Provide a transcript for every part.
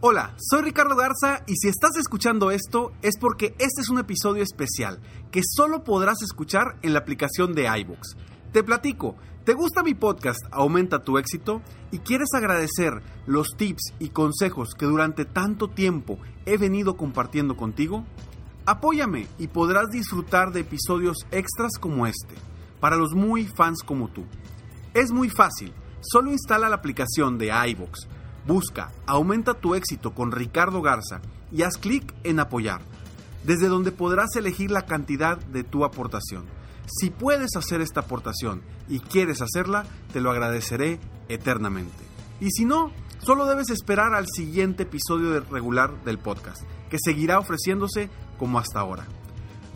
Hola, soy Ricardo Garza y si estás escuchando esto es porque este es un episodio especial que solo podrás escuchar en la aplicación de iBooks. Te platico, ¿te gusta mi podcast Aumenta tu éxito? y quieres agradecer los tips y consejos que durante tanto tiempo he venido compartiendo contigo? Apóyame y podrás disfrutar de episodios extras como este, para los muy fans como tú. Es muy fácil, solo instala la aplicación de iBooks Busca Aumenta tu éxito con Ricardo Garza y haz clic en apoyar, desde donde podrás elegir la cantidad de tu aportación. Si puedes hacer esta aportación y quieres hacerla, te lo agradeceré eternamente. Y si no, solo debes esperar al siguiente episodio regular del podcast, que seguirá ofreciéndose como hasta ahora.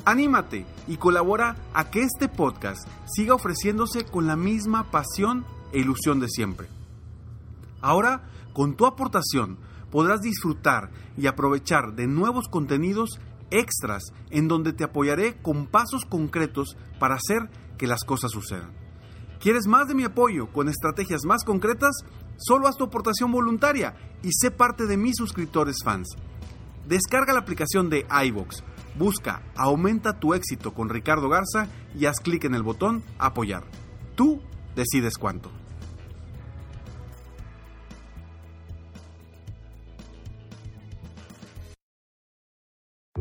Anímate y colabora a que este podcast siga ofreciéndose con la misma pasión e ilusión de siempre. Ahora, con tu aportación podrás disfrutar y aprovechar de nuevos contenidos extras en donde te apoyaré con pasos concretos para hacer que las cosas sucedan. ¿Quieres más de mi apoyo con estrategias más concretas? Solo haz tu aportación voluntaria y sé parte de mis suscriptores fans. Descarga la aplicación de iVox, busca Aumenta tu éxito con Ricardo Garza y haz clic en el botón Apoyar. Tú decides cuánto.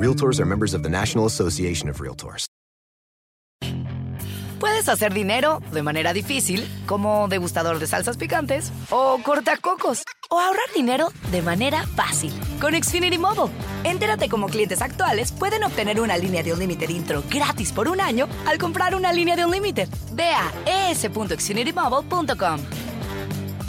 Realtors are members of the National Association of Realtors. Puedes hacer dinero de manera difícil, como degustador de salsas picantes, o cortacocos, o ahorrar dinero de manera fácil con Xfinity Mobile. Entérate cómo clientes actuales pueden obtener una línea de un límite intro gratis por un año al comprar una línea de un límite. Ve a es.xfinitymobile.com.